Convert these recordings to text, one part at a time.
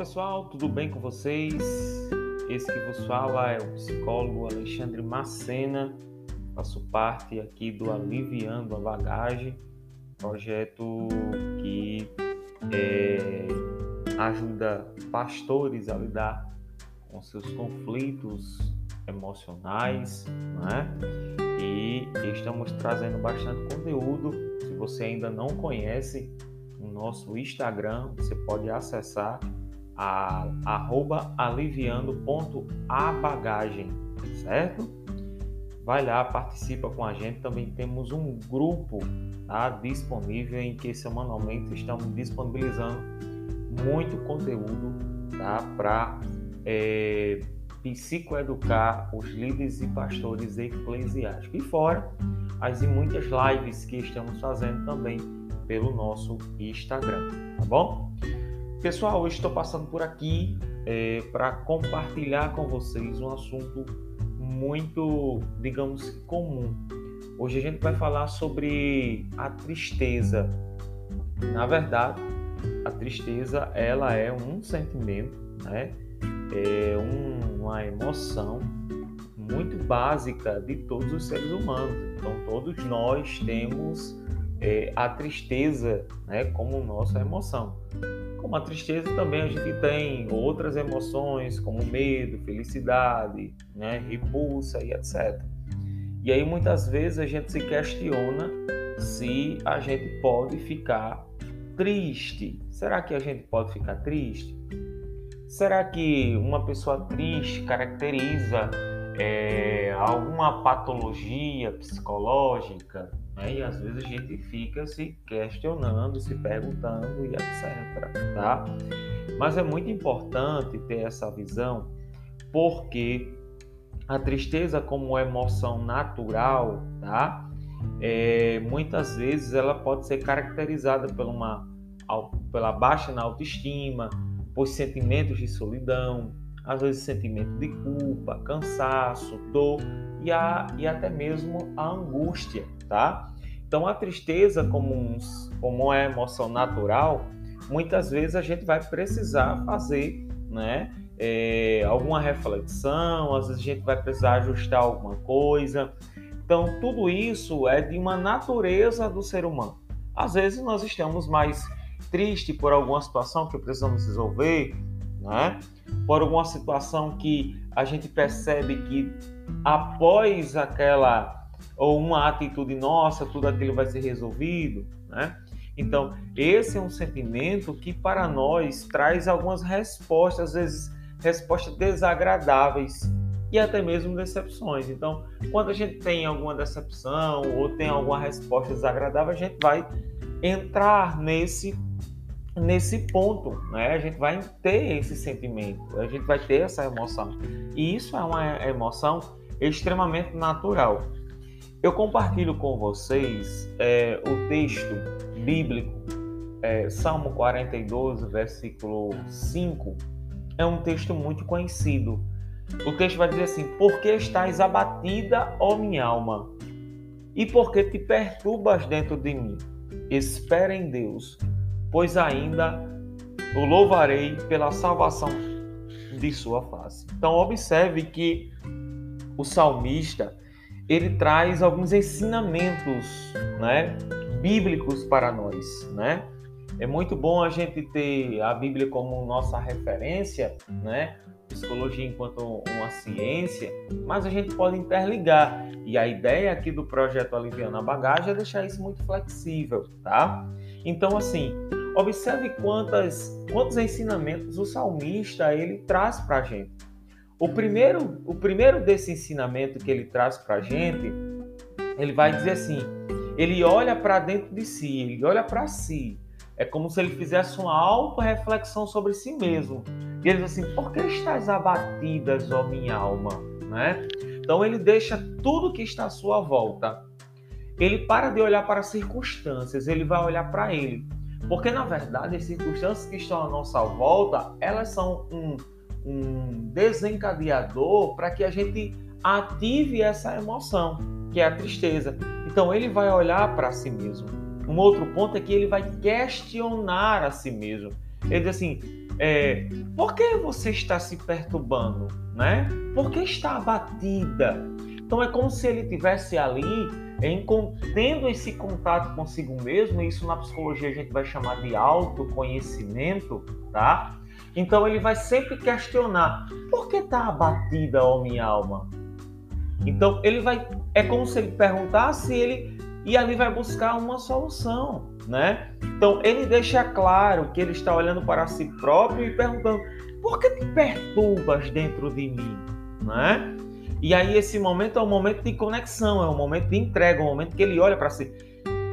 pessoal, tudo bem com vocês? Esse que vos fala é o psicólogo Alexandre Macena, faço parte aqui do Aliviando a Bagagem, projeto que é, ajuda pastores a lidar com seus conflitos emocionais, né? E estamos trazendo bastante conteúdo. Se você ainda não conhece o nosso Instagram, você pode acessar a, arroba aliviando.abagagem, certo? Vai lá, participa com a gente. Também temos um grupo tá, disponível em que semanalmente estamos disponibilizando muito conteúdo tá, para é, psicoeducar os líderes e pastores eclesiásticos. E fora as muitas lives que estamos fazendo também pelo nosso Instagram, tá bom? Pessoal, eu estou passando por aqui é, para compartilhar com vocês um assunto muito, digamos, comum. Hoje a gente vai falar sobre a tristeza. Na verdade, a tristeza ela é um sentimento, né? É um, uma emoção muito básica de todos os seres humanos. Então, todos nós temos é, a tristeza né, como nossa emoção. Como a tristeza também a gente tem outras emoções como medo, felicidade, né, repulsa e etc. E aí muitas vezes a gente se questiona se a gente pode ficar triste. Será que a gente pode ficar triste? Será que uma pessoa triste caracteriza é, alguma patologia psicológica? Né? E às vezes a gente fica se questionando, se perguntando e etc. Tá? Mas é muito importante ter essa visão porque a tristeza como emoção natural, tá? É, muitas vezes ela pode ser caracterizada por uma, pela baixa na autoestima, por sentimentos de solidão, às vezes sentimento de culpa, cansaço, dor e, a, e até mesmo a angústia, tá? Então, a tristeza, como, um, como uma emoção natural, muitas vezes a gente vai precisar fazer né, é, alguma reflexão, às vezes a gente vai precisar ajustar alguma coisa. Então, tudo isso é de uma natureza do ser humano. Às vezes nós estamos mais tristes por alguma situação que precisamos resolver, né? por alguma situação que a gente percebe que após aquela ou uma atitude nossa, tudo aquilo vai ser resolvido, né? Então, esse é um sentimento que para nós traz algumas respostas, às vezes respostas desagradáveis e até mesmo decepções. Então, quando a gente tem alguma decepção ou tem alguma resposta desagradável, a gente vai entrar nesse nesse ponto, né? A gente vai ter esse sentimento, a gente vai ter essa emoção. E isso é uma emoção extremamente natural. Eu compartilho com vocês é, o texto bíblico, é, Salmo 42, versículo 5. É um texto muito conhecido. O texto vai dizer assim: Por que estás abatida, ó minha alma? E por que te perturbas dentro de mim? Espera em Deus, pois ainda o louvarei pela salvação de sua face. Então, observe que o salmista ele traz alguns ensinamentos, né, bíblicos para nós, né? É muito bom a gente ter a Bíblia como nossa referência, né? Psicologia enquanto uma ciência, mas a gente pode interligar. E a ideia aqui do projeto Aliviando a Bagagem é deixar isso muito flexível, tá? Então, assim, observe quantas, quantos ensinamentos o salmista ele traz para a gente. O primeiro, o primeiro desse ensinamento que ele traz para a gente, ele vai dizer assim: ele olha para dentro de si, ele olha para si. É como se ele fizesse uma auto-reflexão sobre si mesmo. E ele diz assim: Por que estás abatidas, ó minha alma? Né? Então ele deixa tudo que está à sua volta. Ele para de olhar para as circunstâncias, ele vai olhar para ele. Porque na verdade as circunstâncias que estão à nossa volta, elas são um um desencadeador para que a gente ative essa emoção, que é a tristeza. Então ele vai olhar para si mesmo. Um outro ponto é que ele vai questionar a si mesmo. Ele diz assim: é, por que você está se perturbando, né? Por que está abatida? Então é como se ele tivesse ali em, tendo esse contato consigo mesmo, isso na psicologia a gente vai chamar de autoconhecimento, tá? Então ele vai sempre questionar: por que está abatida, ó minha alma? Então ele vai, é como se ele perguntasse ele e ali vai buscar uma solução, né? Então ele deixa claro que ele está olhando para si próprio e perguntando: por que perturbas dentro de mim, né? E aí esse momento é um momento de conexão, é um momento de entrega, um momento que ele olha para si.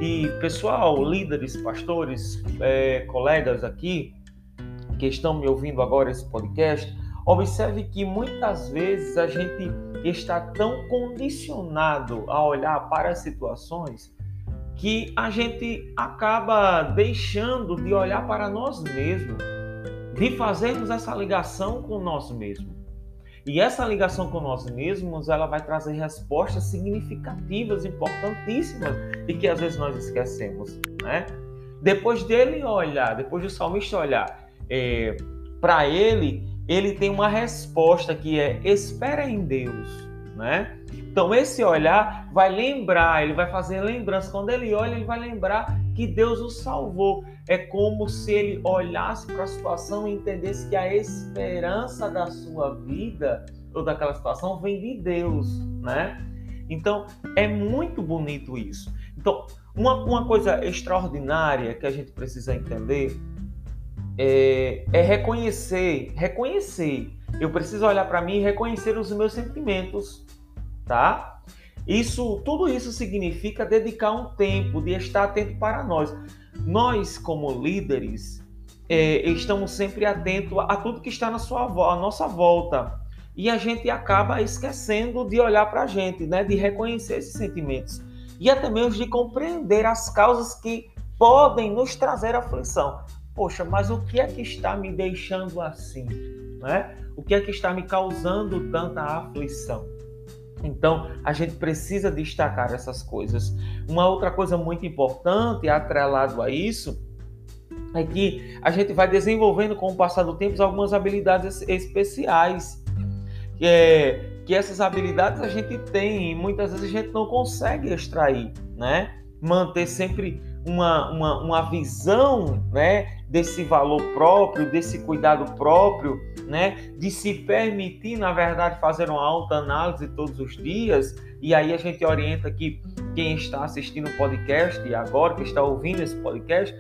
E pessoal, líderes, pastores, é, colegas aqui que estão me ouvindo agora esse podcast, observe que muitas vezes a gente está tão condicionado a olhar para as situações que a gente acaba deixando de olhar para nós mesmos, de fazermos essa ligação com nós mesmos. E essa ligação com nós mesmos, ela vai trazer respostas significativas, importantíssimas, e que às vezes nós esquecemos, né? Depois dele olhar, depois do salmista olhar é, para ele, ele tem uma resposta que é espera em Deus, né? Então esse olhar vai lembrar, ele vai fazer lembrança. Quando ele olha, ele vai lembrar que Deus o salvou. É como se ele olhasse para a situação e entendesse que a esperança da sua vida ou daquela situação vem de Deus, né? Então é muito bonito isso. Então uma, uma coisa extraordinária que a gente precisa entender é, é reconhecer, reconhecer. Eu preciso olhar para mim e reconhecer os meus sentimentos, tá? Isso, tudo isso significa dedicar um tempo de estar atento para nós. Nós, como líderes, é, estamos sempre atentos a tudo que está na sua, à nossa volta. E a gente acaba esquecendo de olhar para a gente, né? de reconhecer esses sentimentos. E até mesmo de compreender as causas que podem nos trazer aflição poxa, mas o que é que está me deixando assim? Né? O que é que está me causando tanta aflição? Então, a gente precisa destacar essas coisas. Uma outra coisa muito importante, atrelado a isso, é que a gente vai desenvolvendo com o passar do tempo algumas habilidades especiais. Que, é, que essas habilidades a gente tem e muitas vezes a gente não consegue extrair, né? Manter sempre uma, uma, uma visão né, desse valor próprio, desse cuidado próprio, né, de se permitir, na verdade, fazer uma alta análise todos os dias. E aí a gente orienta que quem está assistindo o podcast e agora que está ouvindo esse podcast,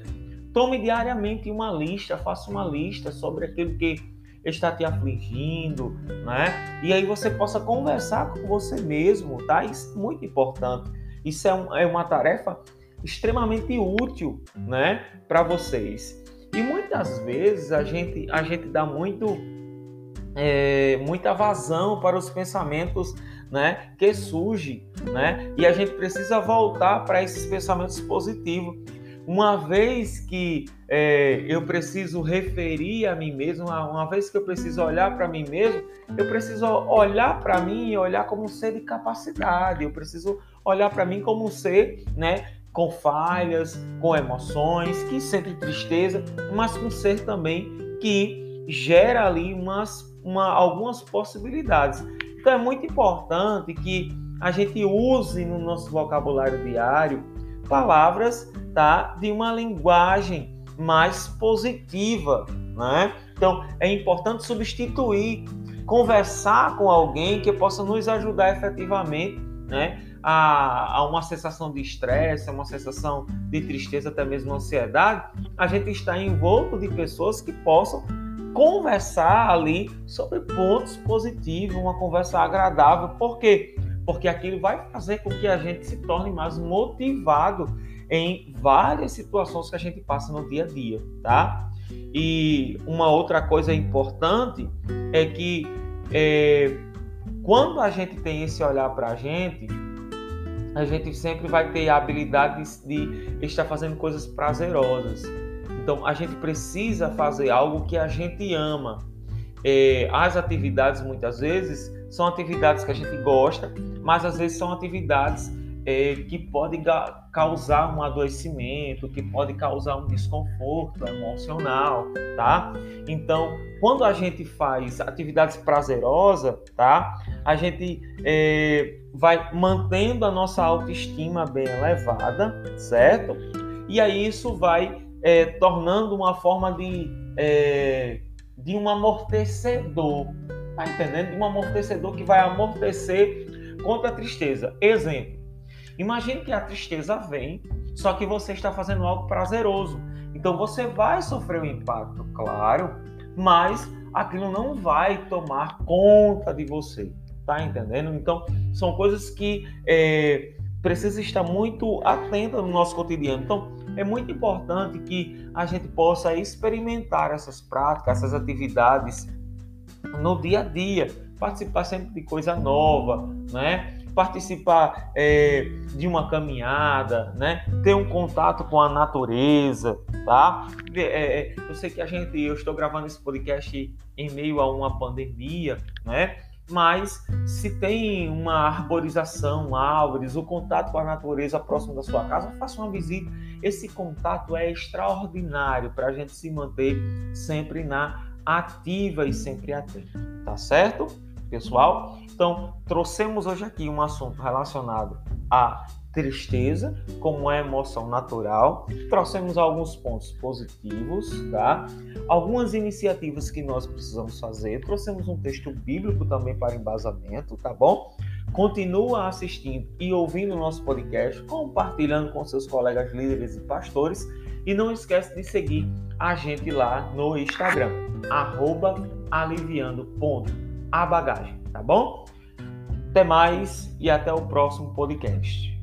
tome diariamente uma lista, faça uma lista sobre aquilo que está te afligindo, né? E aí você possa conversar com você mesmo, tá? Isso é muito importante. Isso é, um, é uma tarefa extremamente útil, né, para vocês. E muitas vezes a gente a gente dá muito é, muita vazão para os pensamentos, né, que surgem, né, e a gente precisa voltar para esses pensamentos positivos. Uma vez que é, eu preciso referir a mim mesmo, uma vez que eu preciso olhar para mim mesmo, eu preciso olhar para mim e olhar como um ser de capacidade. Eu preciso olhar para mim como um ser, né, com falhas, com emoções, que sente tristeza, mas com ser também que gera ali umas, uma, algumas possibilidades. Então é muito importante que a gente use no nosso vocabulário diário palavras tá, de uma linguagem mais positiva. Né? Então é importante substituir, conversar com alguém que possa nos ajudar efetivamente né, a, a uma sensação de estresse, a uma sensação de tristeza, até mesmo ansiedade, a gente está envolto de pessoas que possam conversar ali sobre pontos positivos, uma conversa agradável. Por quê? Porque aquilo vai fazer com que a gente se torne mais motivado em várias situações que a gente passa no dia a dia, tá? E uma outra coisa importante é que é, quando a gente tem esse olhar para a gente, a gente sempre vai ter a habilidade de estar fazendo coisas prazerosas. Então, a gente precisa fazer algo que a gente ama. É, as atividades, muitas vezes, são atividades que a gente gosta, mas às vezes são atividades é, que pode causar um adoecimento, que pode causar um desconforto emocional, tá? Então, quando a gente faz atividades prazerosas, tá? A gente é, vai mantendo a nossa autoestima bem elevada, certo? E aí isso vai é, tornando uma forma de, de um amortecedor, tá entendendo? De um amortecedor que vai amortecer contra a tristeza. Exemplo, Imagine que a tristeza vem, só que você está fazendo algo prazeroso. Então você vai sofrer um impacto, claro, mas aquilo não vai tomar conta de você. Tá entendendo? Então são coisas que é, precisa estar muito atenta no nosso cotidiano. Então é muito importante que a gente possa experimentar essas práticas, essas atividades no dia a dia, participar sempre de coisa nova, né? Participar é, de uma caminhada, né? Ter um contato com a natureza, tá? É, eu sei que a gente, eu estou gravando esse podcast em meio a uma pandemia, né? Mas se tem uma arborização, árvores, o contato com a natureza próximo da sua casa, faça uma visita. Esse contato é extraordinário para a gente se manter sempre na ativa e sempre atento, tá certo? Pessoal. Então, trouxemos hoje aqui um assunto relacionado à tristeza como uma emoção natural. Trouxemos alguns pontos positivos, tá? Algumas iniciativas que nós precisamos fazer. Trouxemos um texto bíblico também para embasamento, tá bom? Continua assistindo e ouvindo o nosso podcast, compartilhando com seus colegas líderes e pastores. E não esquece de seguir a gente lá no Instagram, aliviando.com a bagagem, tá bom? Até mais e até o próximo podcast.